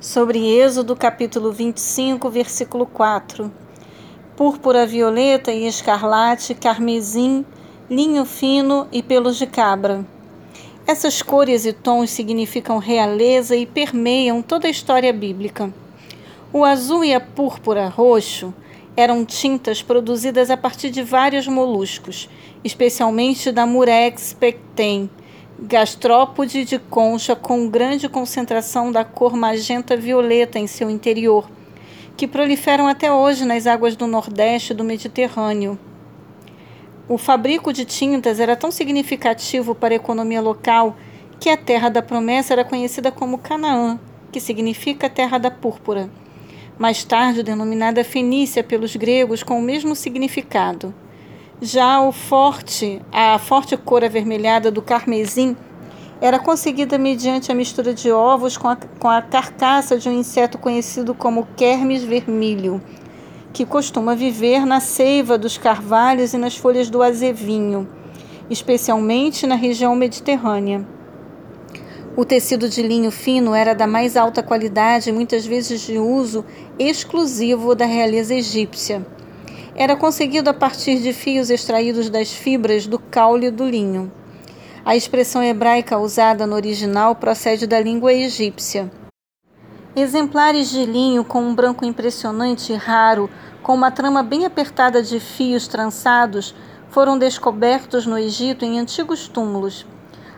sobre Êxodo capítulo 25, versículo 4. Púrpura violeta e escarlate, carmesim, linho fino e pelos de cabra. Essas cores e tons significam realeza e permeiam toda a história bíblica. O azul e a púrpura roxo eram tintas produzidas a partir de vários moluscos, especialmente da Murex pecten, gastrópode de concha com grande concentração da cor magenta violeta em seu interior, que proliferam até hoje nas águas do Nordeste do Mediterrâneo. O fabrico de tintas era tão significativo para a economia local que a terra da promessa era conhecida como Canaã, que significa terra da púrpura, mais tarde denominada Fenícia pelos gregos com o mesmo significado. Já o forte, a forte cor avermelhada do carmesim era conseguida mediante a mistura de ovos com a, com a carcaça de um inseto conhecido como Kermes vermelho, que costuma viver na seiva dos carvalhos e nas folhas do azevinho, especialmente na região mediterrânea. O tecido de linho fino era da mais alta qualidade, muitas vezes de uso exclusivo da realeza egípcia era conseguido a partir de fios extraídos das fibras do caule do linho. A expressão hebraica usada no original procede da língua egípcia. Exemplares de linho com um branco impressionante e raro, com uma trama bem apertada de fios trançados, foram descobertos no Egito em antigos túmulos.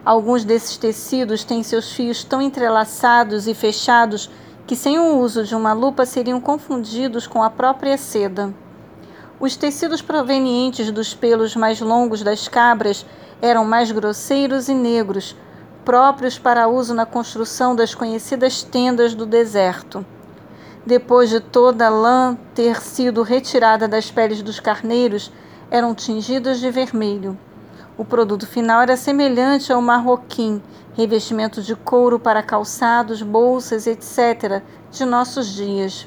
Alguns desses tecidos têm seus fios tão entrelaçados e fechados que, sem o uso de uma lupa, seriam confundidos com a própria seda. Os tecidos provenientes dos pelos mais longos das cabras eram mais grosseiros e negros, próprios para uso na construção das conhecidas tendas do deserto. Depois de toda a lã ter sido retirada das peles dos carneiros, eram tingidas de vermelho. O produto final era semelhante ao marroquim, revestimento de couro para calçados, bolsas, etc., de nossos dias.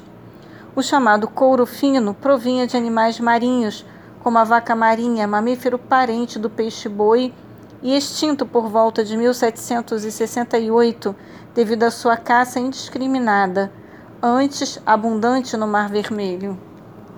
O chamado couro fino provinha de animais marinhos, como a vaca marinha, mamífero parente do peixe-boi e extinto por volta de 1768 devido à sua caça indiscriminada, antes abundante no Mar Vermelho.